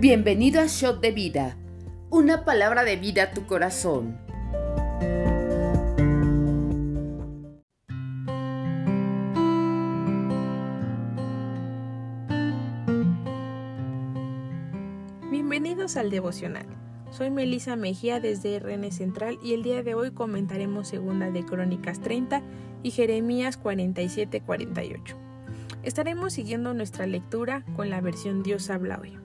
Bienvenido a Shot de Vida, una palabra de vida a tu corazón. Bienvenidos al devocional. Soy Melisa Mejía desde RN Central y el día de hoy comentaremos segunda de Crónicas 30 y Jeremías 47-48. Estaremos siguiendo nuestra lectura con la versión Dios habla hoy.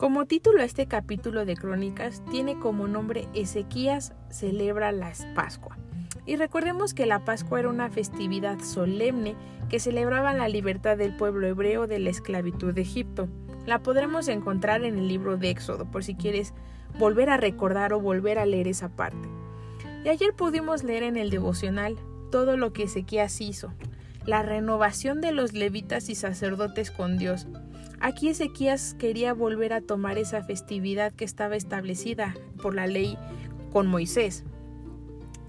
Como título este capítulo de Crónicas tiene como nombre Ezequías celebra la Pascua. Y recordemos que la Pascua era una festividad solemne que celebraba la libertad del pueblo hebreo de la esclavitud de Egipto. La podremos encontrar en el libro de Éxodo, por si quieres volver a recordar o volver a leer esa parte. Y ayer pudimos leer en el devocional todo lo que Ezequías hizo, la renovación de los levitas y sacerdotes con Dios, Aquí Ezequías quería volver a tomar esa festividad que estaba establecida por la ley con Moisés.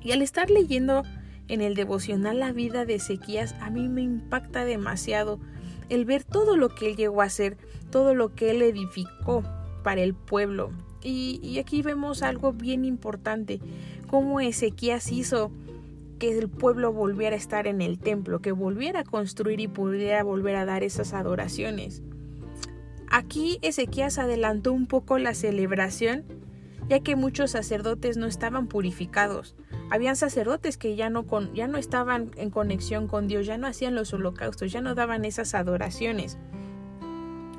Y al estar leyendo en el devocional la vida de Ezequías, a mí me impacta demasiado el ver todo lo que él llegó a hacer, todo lo que él edificó para el pueblo. Y, aquí vemos algo bien importante, cómo Ezequías hizo que el pueblo volviera a estar en el templo, que volviera a construir y pudiera volver a dar esas adoraciones. Aquí Ezequías adelantó un poco la celebración, ya que muchos sacerdotes no estaban purificados. Habían sacerdotes que ya no, ya no estaban en conexión con Dios, ya no hacían los holocaustos, ya no daban esas adoraciones.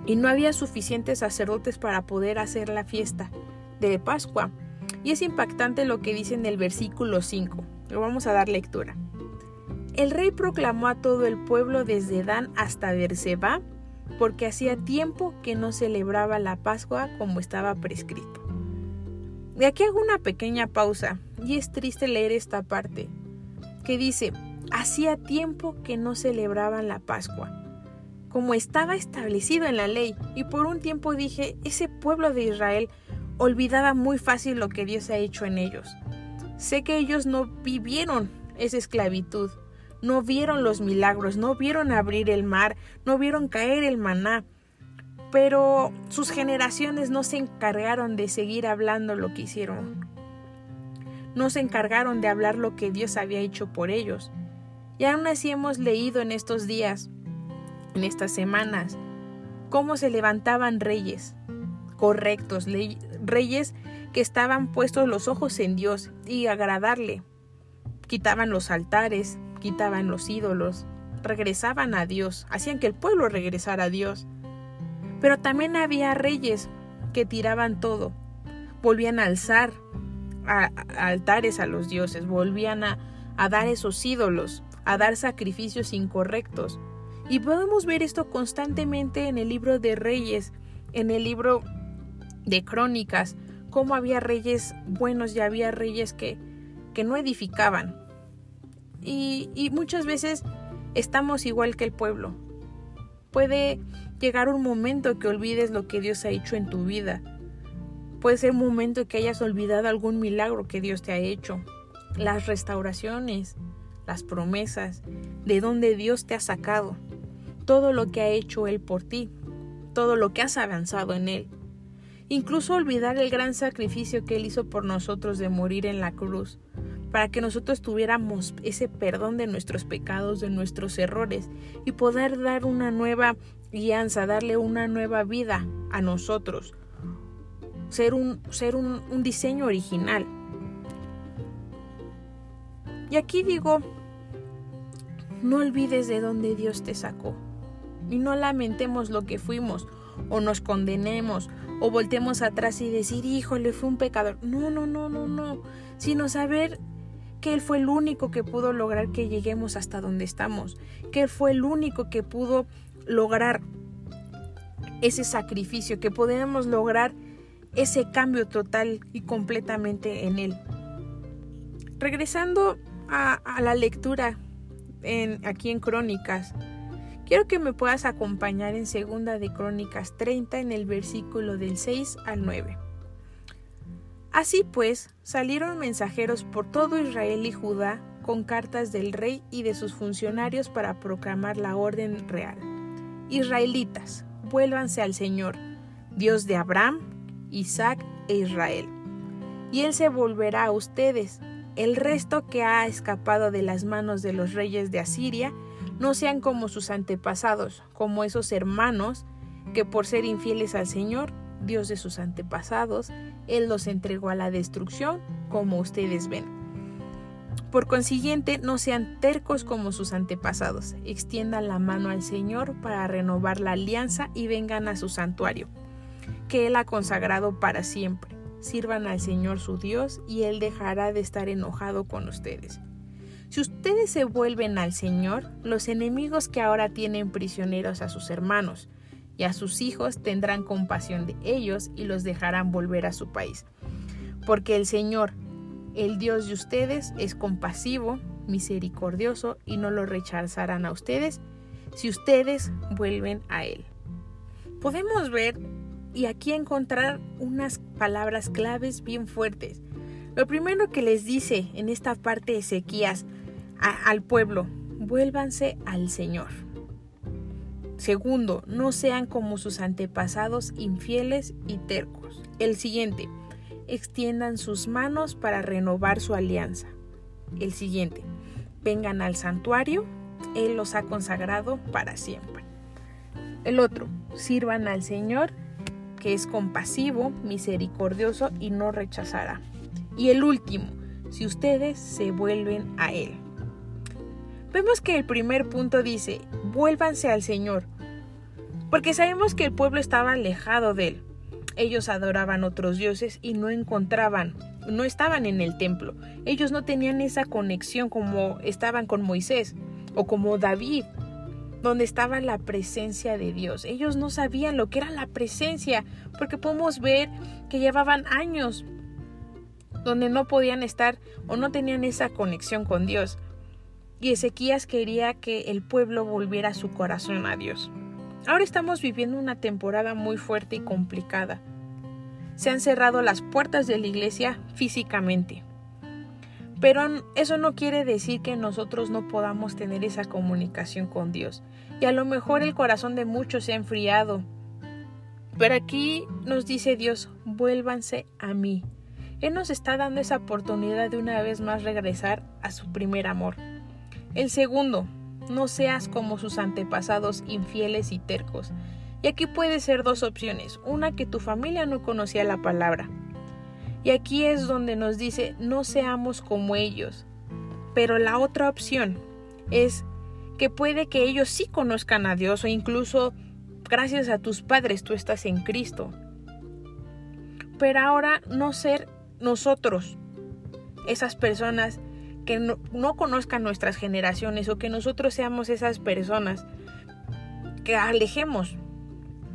Y no había suficientes sacerdotes para poder hacer la fiesta de Pascua. Y es impactante lo que dice en el versículo 5. Lo vamos a dar lectura. El rey proclamó a todo el pueblo desde Dan hasta Berseba porque hacía tiempo que no celebraba la Pascua como estaba prescrito. De aquí hago una pequeña pausa y es triste leer esta parte, que dice, hacía tiempo que no celebraban la Pascua, como estaba establecido en la ley, y por un tiempo dije, ese pueblo de Israel olvidaba muy fácil lo que Dios ha hecho en ellos. Sé que ellos no vivieron esa esclavitud, no vieron los milagros, no vieron abrir el mar, no vieron caer el maná. Pero sus generaciones no se encargaron de seguir hablando lo que hicieron. No se encargaron de hablar lo que Dios había hecho por ellos. Y aún así hemos leído en estos días, en estas semanas, cómo se levantaban reyes correctos, reyes que estaban puestos los ojos en Dios y agradarle. Quitaban los altares, quitaban los ídolos, regresaban a Dios, hacían que el pueblo regresara a Dios. Pero también había reyes que tiraban todo, volvían a alzar altares a los dioses, volvían a, dar esos ídolos, a dar sacrificios incorrectos. Y podemos ver esto constantemente en el libro de reyes, en el libro de crónicas, cómo había reyes buenos y había reyes que no edificaban, y, muchas veces estamos igual que el pueblo. Puede llegar un momento que olvides lo que Dios ha hecho en tu vida. Puede ser un momento que hayas olvidado algún milagro que Dios te ha hecho. Las restauraciones, las promesas, de donde Dios te ha sacado. Todo lo que ha hecho Él por ti. Todo lo que has avanzado en Él. Incluso olvidar el gran sacrificio que Él hizo por nosotros de morir en la cruz para que nosotros tuviéramos ese perdón de nuestros pecados, de nuestros errores y poder dar una nueva guianza, darle una nueva vida a nosotros, ser un, ser un, un diseño original. Y aquí digo, no olvides de dónde Dios te sacó y no lamentemos lo que fuimos o nos condenemos o voltemos atrás y decir, híjole, fue un pecador. No, no, no, no, no, sino saber que Él fue el único que pudo lograr que lleguemos hasta donde estamos, que Él fue el único que pudo lograr ese sacrificio, que podemos lograr ese cambio total y completamente en Él. Regresando a, la lectura aquí en Crónicas, quiero que me puedas acompañar en Segunda de Crónicas 30 en el versículo del 6 al 9. Así pues, salieron mensajeros por todo Israel y Judá con cartas del rey y de sus funcionarios para proclamar la orden real. Israelitas, vuélvanse al Señor. Dios de Abraham, Isaac e Israel. Y Él se volverá a ustedes. El resto que ha escapado de las manos de los reyes de Asiria, no sean como sus antepasados, como esos hermanos que por ser infieles al Señor, Dios de sus antepasados, Él los entregó a la destrucción, como ustedes ven. Por consiguiente, no sean tercos como sus antepasados, extiendan la mano al Señor para renovar la alianza y vengan a su santuario, que Él ha consagrado para siempre. Sirvan al Señor su Dios y Él dejará de estar enojado con ustedes. Si ustedes se vuelven al Señor, los enemigos que ahora tienen prisioneros a sus hermanos, y a sus hijos tendrán compasión de ellos y los dejarán volver a su país. Porque el Señor, el Dios de ustedes, es compasivo, misericordioso y no lo rechazarán a ustedes si ustedes vuelven a Él. Podemos ver y aquí encontrar unas palabras claves bien fuertes. Lo primero que les dice en esta parte de Ezequías al pueblo, vuélvanse al Señor. Segundo, no sean como sus antepasados infieles y tercos. El siguiente, extiendan sus manos para renovar su alianza. El siguiente, vengan al santuario, Él los ha consagrado para siempre. El otro, sirvan al Señor, que es compasivo, misericordioso y no rechazará. Y el último, si ustedes se vuelven a Él. Vemos que el primer punto dice, vuélvanse al Señor, porque sabemos que el pueblo estaba alejado de él. Ellos adoraban otros dioses y no encontraban, no estaban en el templo. Ellos no tenían esa conexión como estaban con Moisés o como David, donde estaba la presencia de Dios. Ellos no sabían lo que era la presencia, porque podemos ver que llevaban años donde no podían estar o no tenían esa conexión con Dios. Y Ezequías quería que el pueblo volviera su corazón a Dios. Ahora estamos viviendo una temporada muy fuerte y complicada. Se han cerrado las puertas de la iglesia físicamente. Pero eso no quiere decir que nosotros no podamos tener esa comunicación con Dios. Y a lo mejor el corazón de muchos se ha enfriado. Pero aquí nos dice Dios, vuélvanse a mí. Él nos está dando esa oportunidad de una vez más regresar a su primer amor. El segundo, no seas como sus antepasados infieles y tercos. Y aquí puede ser dos opciones. Una que tu familia no conocía la palabra. Y aquí es donde nos dice no seamos como ellos. Pero la otra opción es que puede que ellos sí conozcan a Dios o incluso gracias a tus padres tú estás en Cristo. Pero ahora no ser nosotros esas personas que no, conozcan nuestras generaciones o que nosotros seamos esas personas que alejemos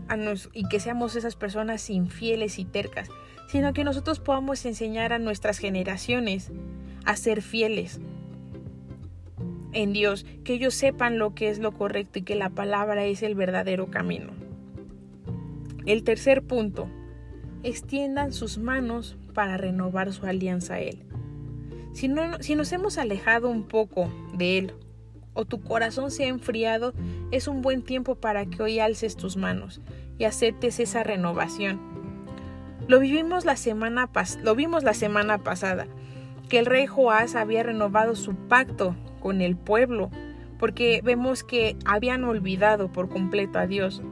a nos, y que seamos esas personas infieles y tercas, sino que nosotros podamos enseñar a nuestras generaciones a ser fieles en Dios, que ellos sepan lo que es lo correcto y que la palabra es el verdadero camino. El tercer punto, extiendan sus manos para renovar su alianza a Él. Si, nos hemos alejado un poco de Él o tu corazón se ha enfriado, es un buen tiempo para que hoy alces tus manos y aceptes esa renovación. Lo, vivimos la semana lo vimos la semana pasada, que el rey Joás había renovado su pacto con el pueblo, porque vemos que habían olvidado por completo a Dios.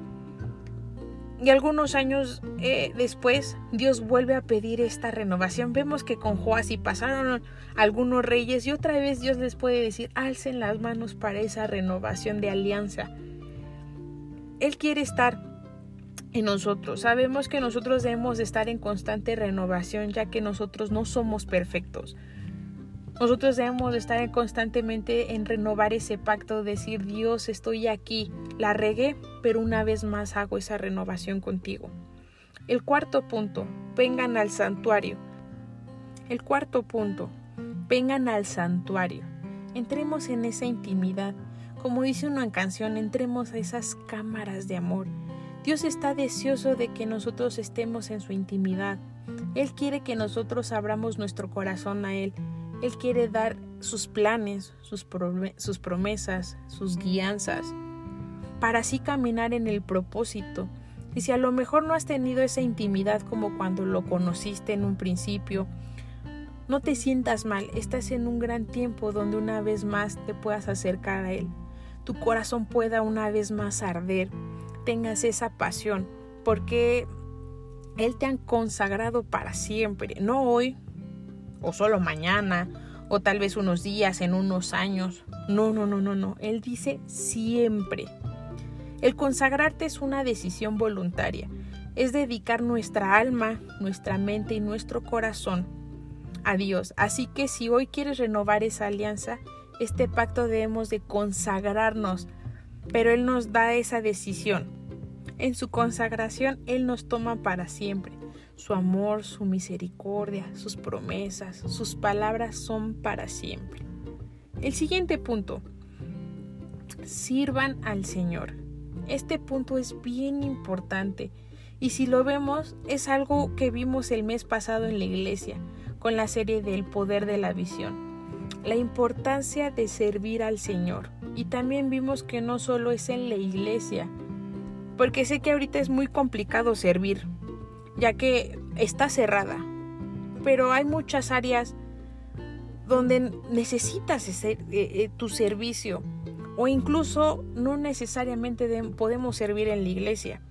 Y algunos años eh, después, Dios vuelve a pedir esta renovación. Vemos que con Joás pasaron algunos reyes y otra vez Dios les puede decir, alcen las manos para esa renovación de alianza. Él quiere estar en nosotros. Sabemos que nosotros debemos estar en constante renovación ya que nosotros no somos perfectos. Nosotros debemos estar constantemente en renovar ese pacto, decir Dios, estoy aquí, la regué, pero una vez más hago esa renovación contigo. El cuarto punto, vengan al santuario. El cuarto punto, vengan al santuario. Entremos en esa intimidad. Como dice una canción, entremos a esas cámaras de amor. Dios está deseoso de que nosotros estemos en su intimidad. Él quiere que nosotros abramos nuestro corazón a Él él quiere dar sus planes, sus, sus promesas, sus guianzas, para así caminar en el propósito Y si a lo mejor no has tenido esa intimidad como cuando lo conociste en un principio, no te sientas mal, estás en un gran tiempo donde una vez más te puedas acercar a Él. Tu corazón pueda una vez más arder, tengas esa pasión, porque Él te ha consagrado para siempre, no hoy, o solo mañana, o tal vez unos días, en unos años. No, no, no, no, no. Él dice siempre. El consagrarte es una decisión voluntaria, es dedicar nuestra alma, nuestra mente y nuestro corazón a Dios. Así que si hoy quieres renovar esa alianza, este pacto debemos de consagrarnos, pero Él nos da esa decisión. En su consagración Él nos toma para siempre. Su amor, su misericordia, sus promesas, sus palabras son para siempre. El siguiente punto. Sirvan al Señor. Este punto es bien importante y si lo vemos es algo que vimos el mes pasado en la iglesia con la serie del poder de la visión. La importancia de servir al Señor. Y también vimos que no solo es en la iglesia, porque sé que ahorita es muy complicado servir, ya que está cerrada. Pero hay muchas áreas donde necesitas ese, eh, eh, tu servicio o incluso no necesariamente podemos servir en la iglesia.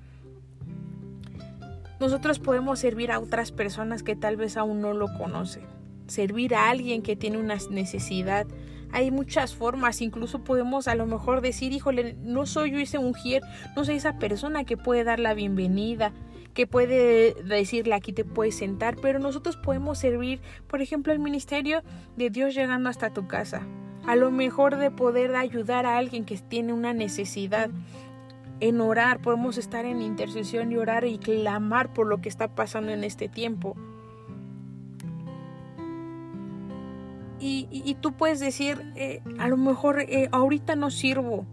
Nosotros podemos servir a otras personas que tal vez aún no lo conocen. Servir a alguien que tiene una necesidad. Hay muchas formas, incluso podemos a lo mejor decir, híjole, no soy yo ese mujer, no soy esa persona que puede dar la bienvenida, que puede decirle aquí te puedes sentar, pero nosotros podemos servir, por ejemplo, el ministerio de Dios llegando hasta tu casa. A lo mejor de poder ayudar a alguien que tiene una necesidad en orar, podemos estar en intercesión y orar y clamar por lo que está pasando en este tiempo. Y, tú puedes decir, eh, a lo mejor eh, ahorita no sirvo,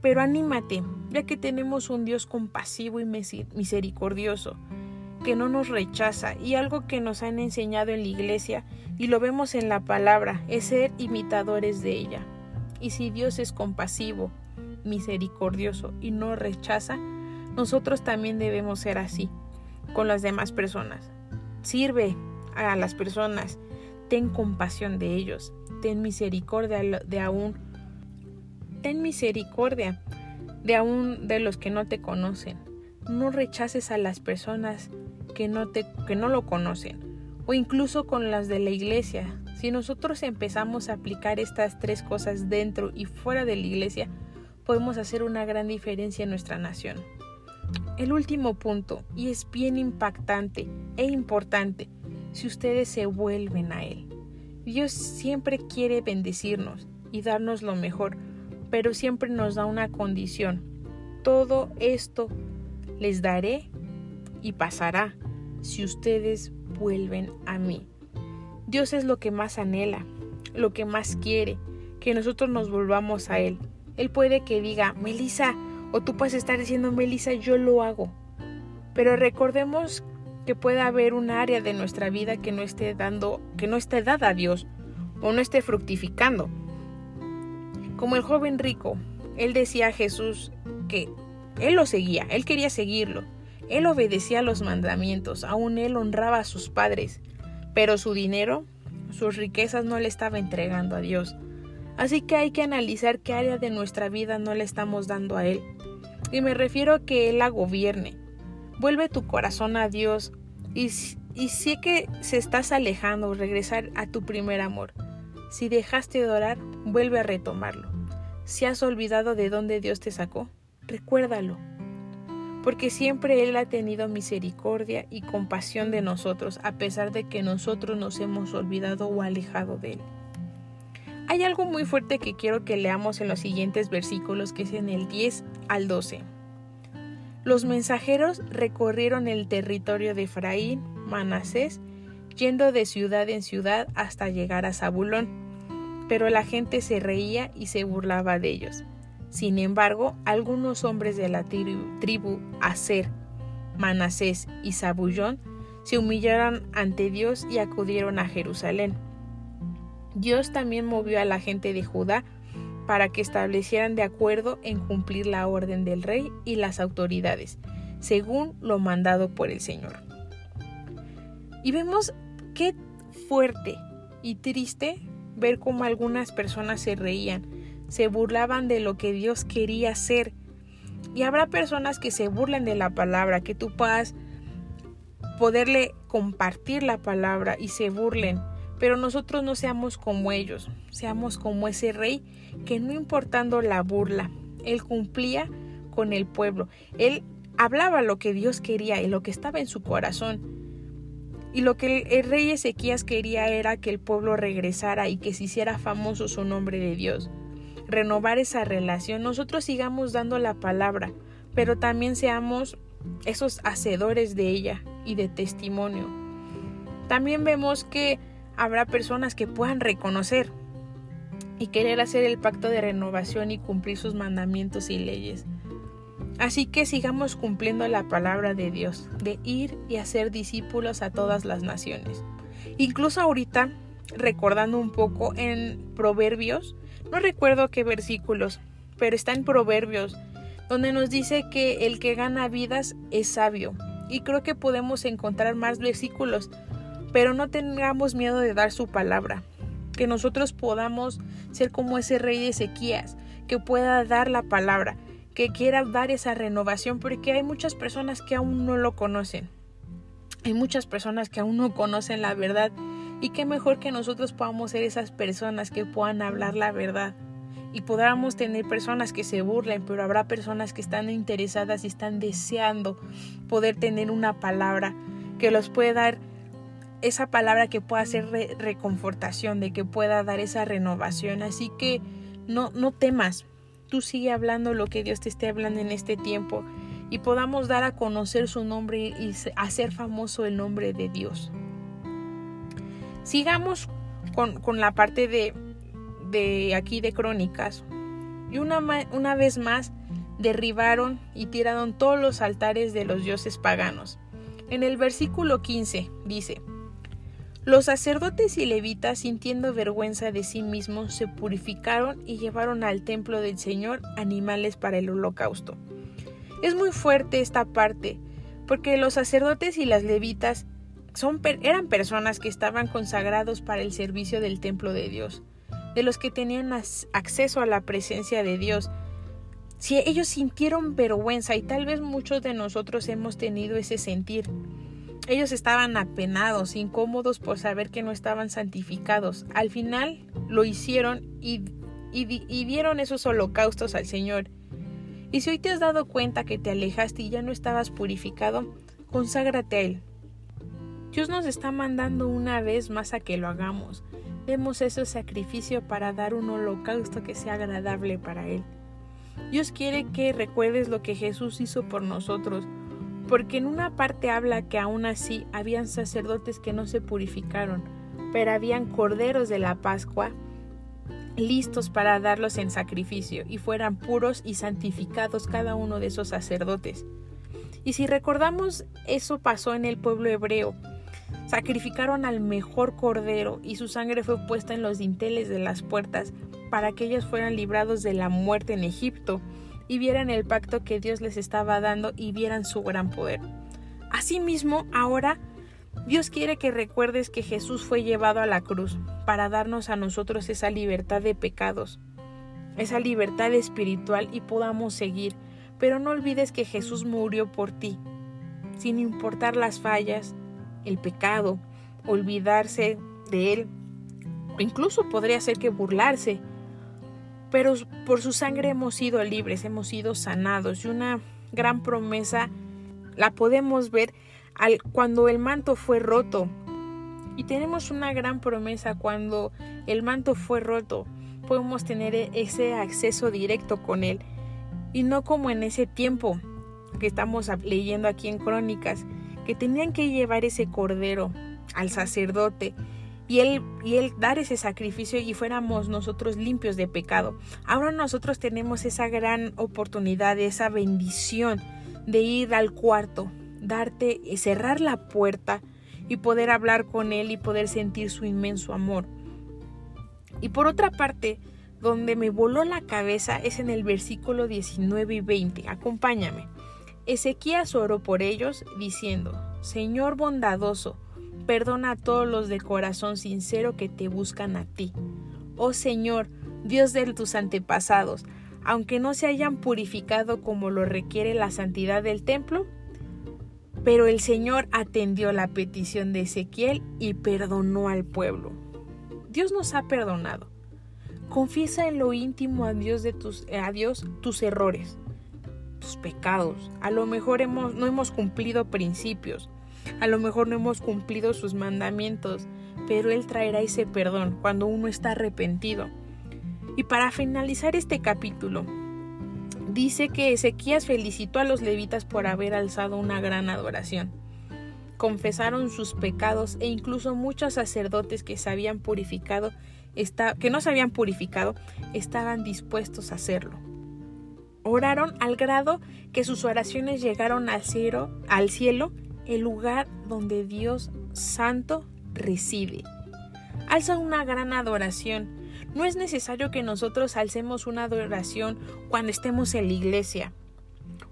pero anímate, ya que tenemos un Dios compasivo y misericordioso, que no nos rechaza. Y algo que nos han enseñado en la iglesia, y lo vemos en la palabra, es ser imitadores de ella. Y si Dios es compasivo, misericordioso y no rechaza, nosotros también debemos ser así con las demás personas. Sirve a las personas, ten compasión de ellos, ten misericordia de aún, ten misericordia de aún de los que no te conocen. No rechaces a las personas que no te que no lo conocen o incluso con las de la iglesia. Si nosotros empezamos a aplicar estas tres cosas dentro y fuera de la iglesia, podemos hacer una gran diferencia en nuestra nación. El último punto, y es bien impactante e importante, si ustedes se vuelven a Él. Dios siempre quiere bendecirnos y darnos lo mejor, pero siempre nos da una condición. Todo esto les daré y pasará si ustedes vuelven a mí. Dios es lo que más anhela, lo que más quiere, que nosotros nos volvamos a Él. Él puede que diga, Melissa, o tú puedes estar diciendo, Melissa, yo lo hago. Pero recordemos que puede haber un área de nuestra vida que no esté dando, que no esté dada a Dios o no esté fructificando. Como el joven rico, él decía a Jesús que él lo seguía, él quería seguirlo, él obedecía los mandamientos, aún él honraba a sus padres, pero su dinero, sus riquezas no le estaba entregando a Dios. Así que hay que analizar qué área de nuestra vida no le estamos dando a Él. Y me refiero a que Él la gobierne. Vuelve tu corazón a Dios y, y sé que se estás alejando, regresar a tu primer amor. Si dejaste de orar, vuelve a retomarlo. Si has olvidado de dónde Dios te sacó, recuérdalo. Porque siempre Él ha tenido misericordia y compasión de nosotros, a pesar de que nosotros nos hemos olvidado o alejado de Él. Hay algo muy fuerte que quiero que leamos en los siguientes versículos, que es en el 10 al 12. Los mensajeros recorrieron el territorio de Efraín, Manasés, yendo de ciudad en ciudad hasta llegar a Zabulón, pero la gente se reía y se burlaba de ellos. Sin embargo, algunos hombres de la tribu, Aser, Manasés y Zabulón se humillaron ante Dios y acudieron a Jerusalén. Dios también movió a la gente de Judá para que establecieran de acuerdo en cumplir la orden del rey y las autoridades, según lo mandado por el Señor. Y vemos qué fuerte y triste ver cómo algunas personas se reían, se burlaban de lo que Dios quería hacer. Y habrá personas que se burlen de la palabra, que tú puedas poderle compartir la palabra y se burlen. Pero nosotros no seamos como ellos, seamos como ese rey que no importando la burla, él cumplía con el pueblo. Él hablaba lo que Dios quería y lo que estaba en su corazón. Y lo que el, rey Ezequías quería era que el pueblo regresara y que se hiciera famoso su nombre de Dios. Renovar esa relación. Nosotros sigamos dando la palabra, pero también seamos esos hacedores de ella y de testimonio. También vemos que habrá personas que puedan reconocer y querer hacer el pacto de renovación y cumplir sus mandamientos y leyes. Así que sigamos cumpliendo la palabra de Dios, de ir y hacer discípulos a todas las naciones. Incluso ahorita, recordando un poco en Proverbios, no recuerdo qué versículos, pero está en Proverbios, donde nos dice que el que gana vidas es sabio. Y creo que podemos encontrar más versículos, pero no tengamos miedo de dar su palabra. Que nosotros podamos ser como ese rey de Ezequías, que pueda dar la palabra, que quiera dar esa renovación, porque hay muchas personas que aún no lo conocen. Hay muchas personas que aún no conocen la verdad y qué mejor que nosotros podamos ser esas personas que puedan hablar la verdad. Y podamos tener personas que se burlen, pero habrá personas que están interesadas y están deseando poder tener una palabra que los pueda dar esa palabra que pueda ser reconfortación, de que pueda dar esa renovación. Así que no, no temas, tú sigue hablando lo que Dios te esté hablando en este tiempo y podamos dar a conocer su nombre y hacer famoso el nombre de Dios. Sigamos con, la parte de, de, aquí de crónicas. Y una, una vez más derribaron y tiraron todos los altares de los dioses paganos. En el versículo 15 dice, los sacerdotes y levitas, sintiendo vergüenza de sí mismos, se purificaron y llevaron al templo del Señor animales para el holocausto. Es muy fuerte esta parte, porque los sacerdotes y las levitas eran personas que estaban consagrados para el servicio del templo de Dios, de los que tenían acceso a la presencia de Dios. Si ellos sintieron vergüenza, y tal vez muchos de nosotros hemos tenido ese sentir, ellos estaban apenados, incómodos por saber que no estaban santificados. Al final lo hicieron y, y, dieron esos holocaustos al Señor. Y si hoy te has dado cuenta que te alejaste y ya no estabas purificado, conságrate a Él. Dios nos está mandando una vez más a que lo hagamos. Demos ese sacrificio para dar un holocausto que sea agradable para Él. Dios quiere que recuerdes lo que Jesús hizo por nosotros, porque en una parte habla que aún así habían sacerdotes que no se purificaron, pero habían corderos de la Pascua listos para darlos en sacrificio, y fueran puros y santificados cada uno de esos sacerdotes. Y si recordamos, eso pasó en el pueblo hebreo. Sacrificaron al mejor cordero y su sangre fue puesta en los dinteles de las puertas para que ellos fueran librados de la muerte en Egipto y vieran el pacto que Dios les estaba dando y vieran su gran poder. Asimismo, ahora Dios quiere que recuerdes que Jesús fue llevado a la cruz para darnos a nosotros esa libertad de pecados, esa libertad espiritual y podamos seguir. Pero no olvides que Jesús murió por ti, sin importar las fallas, el pecado, olvidarse de Él, incluso podría ser que burlarse, pero por su sangre hemos sido libres, hemos sido sanados y una gran promesa la podemos ver al, cuando el manto fue roto. Y tenemos una gran promesa cuando el manto fue roto, podemos tener e, ese acceso directo con él y no como en ese tiempo que estamos leyendo aquí en Crónicas, que tenían que llevar ese cordero al sacerdote y él, dar ese sacrificio y fuéramos nosotros limpios de pecado. Ahora nosotros tenemos esa gran oportunidad, esa bendición de ir al cuarto, darte, cerrar la puerta y poder hablar con Él y poder sentir su inmenso amor. Y por otra parte, donde me voló la cabeza es en el versículo 19 y 20. Acompáñame. Ezequías oró por ellos, diciendo, Señor bondadoso, perdona a todos los de corazón sincero que te buscan a ti. Oh Señor, Dios de tus antepasados, aunque no se hayan purificado como lo requiere la santidad del templo, pero el Señor atendió la petición de Ezequiel y perdonó al pueblo. Dios nos ha perdonado. Confiesa en lo íntimo a Dios, de tus, a Dios tus errores, tus pecados. A lo mejor hemos, no hemos cumplido principios, a lo mejor no hemos cumplido sus mandamientos, pero Él traerá ese perdón cuando uno está arrepentido. Y para finalizar este capítulo, dice que Ezequías felicitó a los levitas por haber alzado una gran adoración. Confesaron sus pecados e incluso muchos sacerdotes que se habían purificado, que no se habían purificado, estaban dispuestos a hacerlo. Oraron al grado que sus oraciones llegaron al cielo, al cielo, el lugar donde Dios Santo reside. Alza una gran adoración no es necesario que nosotros alcemos una adoración cuando estemos en la iglesia.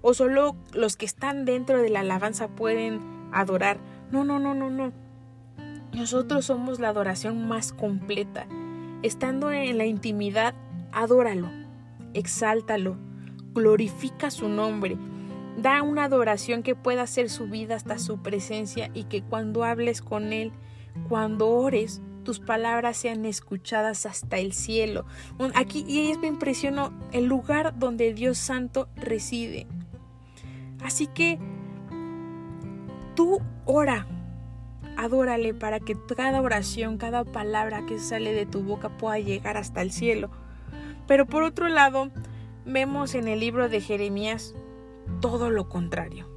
O solo los que están dentro de la alabanza pueden adorar. No, no, no, no, no. Nosotros somos la adoración más completa. Estando en la intimidad, adóralo, exáltalo, glorifica su nombre. Da una adoración que pueda ser subida hasta su presencia y que cuando hables con Él, cuando ores, tus palabras sean escuchadas hasta el cielo. Aquí, y me impresionó, el lugar donde Dios Santo reside. Así que tú ora, adórale para que cada oración, cada palabra que sale de tu boca pueda llegar hasta el cielo. Pero por otro lado, vemos en el libro de Jeremías todo lo contrario.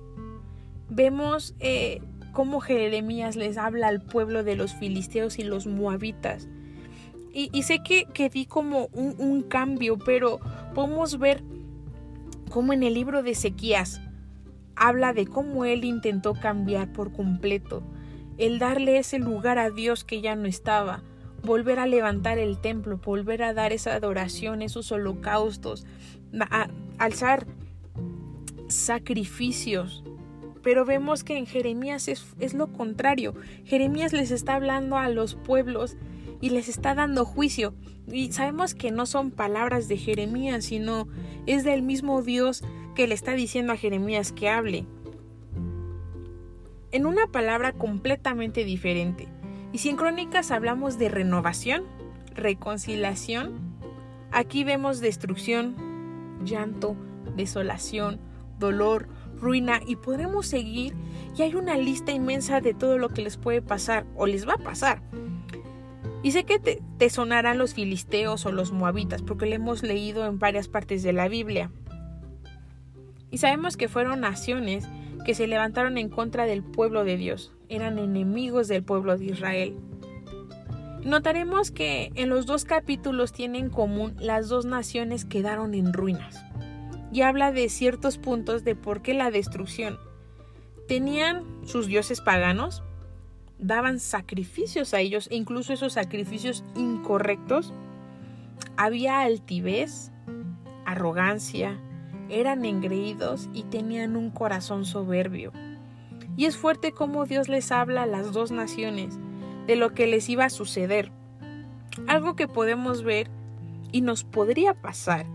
Vemos eh, cómo Jeremías les habla al pueblo de los filisteos y los moabitas. Y, sé que, que, di como un, cambio, pero podemos ver cómo en el libro de Ezequías habla de cómo él intentó cambiar por completo, el darle ese lugar a Dios que ya no estaba, volver a levantar el templo, volver a dar esa adoración, esos holocaustos, alzar sacrificios pero vemos que en Jeremías es, lo contrario. Jeremías les está hablando a los pueblos y les está dando juicio. Y sabemos que no son palabras de Jeremías, sino es del mismo Dios que le está diciendo a Jeremías que hable. En una palabra completamente diferente. Y si en Crónicas hablamos de renovación, reconciliación, aquí vemos destrucción, llanto, desolación, dolor, ruina y podemos seguir y hay una lista inmensa de todo lo que les puede pasar o les va a pasar. Y sé que te, sonarán los filisteos o los moabitas porque lo hemos leído en varias partes de la Biblia. Y sabemos que fueron naciones que se levantaron en contra del pueblo de Dios, eran enemigos del pueblo de Israel. Notaremos que en los dos capítulos tienen en común las dos naciones quedaron en ruinas y habla de ciertos puntos de por qué la destrucción. Tenían sus dioses paganos, daban sacrificios a ellos, e incluso esos sacrificios incorrectos. Había altivez, arrogancia, eran engreídos y tenían un corazón soberbio. Y es fuerte cómo Dios les habla a las dos naciones de lo que les iba a suceder. Algo que podemos ver y nos podría pasar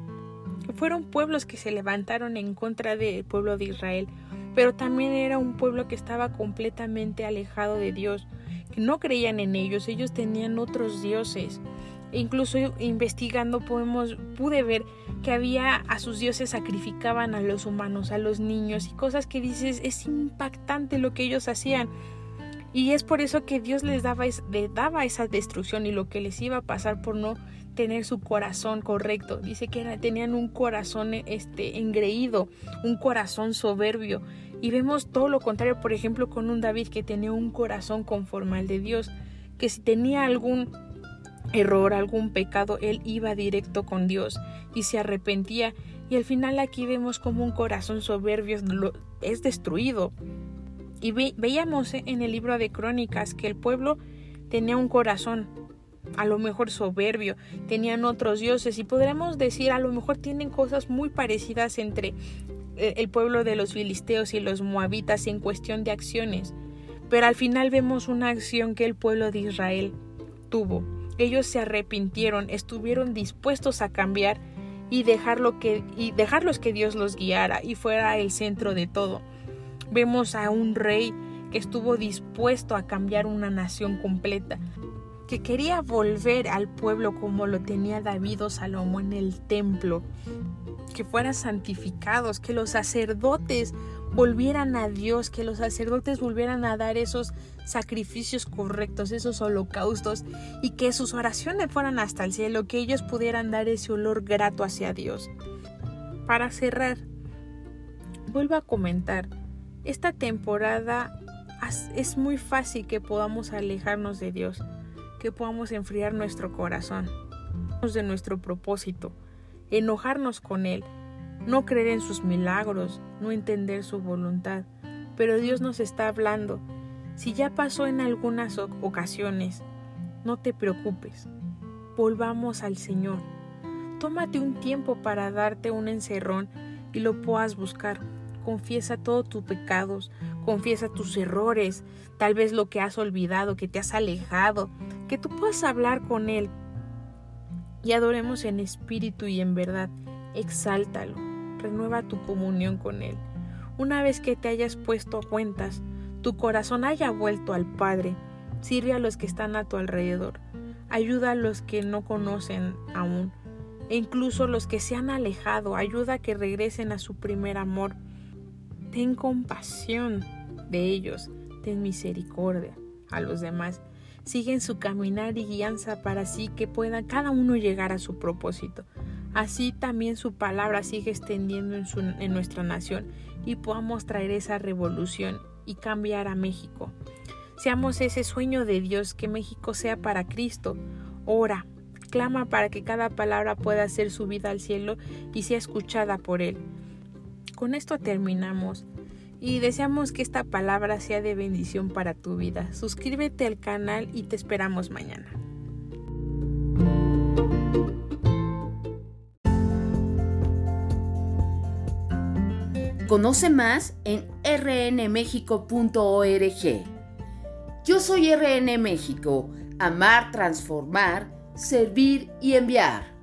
fueron pueblos que se levantaron en contra del pueblo de Israel, pero también era un pueblo que estaba completamente alejado de Dios, que no creían en ellos, ellos tenían otros dioses. E incluso investigando podemos, pude ver que había a sus dioses sacrificaban a los humanos, a los niños y cosas que dices es impactante lo que ellos hacían. Y es por eso que Dios les daba, les daba esa destrucción y lo que les iba a pasar por no tener su corazón correcto. Dice que tenían un corazón este, engreído, un corazón soberbio. Y vemos todo lo contrario, por ejemplo, con un David que tenía un corazón conforme al de Dios, que si tenía algún error, algún pecado, él iba directo con Dios y se arrepentía. Y al final aquí vemos como un corazón soberbio es destruido. Y veíamos en el libro de Crónicas que el pueblo tenía un corazón a lo mejor soberbio, tenían otros dioses y podremos decir a lo mejor tienen cosas muy parecidas entre el pueblo de los filisteos y los moabitas en cuestión de acciones, pero al final vemos una acción que el pueblo de Israel tuvo. Ellos se arrepintieron, estuvieron dispuestos a cambiar y, dejarlo que, y dejarlos que Dios los guiara y fuera el centro de todo. Vemos a un rey que estuvo dispuesto a cambiar una nación completa, que quería volver al pueblo como lo tenía David o Salomón en el templo, que fueran santificados, que los sacerdotes volvieran a Dios, que los sacerdotes volvieran a dar esos sacrificios correctos, esos holocaustos, y que sus oraciones fueran hasta el cielo, que ellos pudieran dar ese olor grato hacia Dios. Para cerrar, vuelvo a comentar, esta temporada es muy fácil que podamos alejarnos de Dios, que podamos enfriar nuestro corazón, de nuestro propósito, enojarnos con Él, no creer en sus milagros, no entender su voluntad. Pero Dios nos está hablando. Si ya pasó en algunas ocasiones, no te preocupes. Volvamos al Señor. Tómate un tiempo para darte un encerrón y lo puedas buscar. Confiesa todos tus pecados, confiesa tus errores, tal vez lo que has olvidado, que te has alejado, que tú puedas hablar con Él. Y adoremos en espíritu y en verdad. Exáltalo renueva tu comunión con Él. Una vez que te hayas puesto a cuentas, tu corazón haya vuelto al Padre, sirve a los que están a tu alrededor, ayuda a los que no conocen aún, e incluso los que se han alejado, ayuda a que regresen a su primer amor. Ten compasión de ellos, ten misericordia a los demás. Siguen su caminar y guianza para así que pueda cada uno llegar a su propósito. Así también su palabra sigue extendiendo en, nuestra nación y podamos traer esa revolución y cambiar a México. Seamos ese sueño de Dios, que México sea para Cristo. Ora, clama para que cada palabra pueda ser subida al cielo y sea escuchada por Él. Con esto terminamos y deseamos que esta palabra sea de bendición para tu vida. Suscríbete al canal y te esperamos mañana. Conoce más en rnmexico.org. Yo soy RN México, amar, transformar, servir y enviar.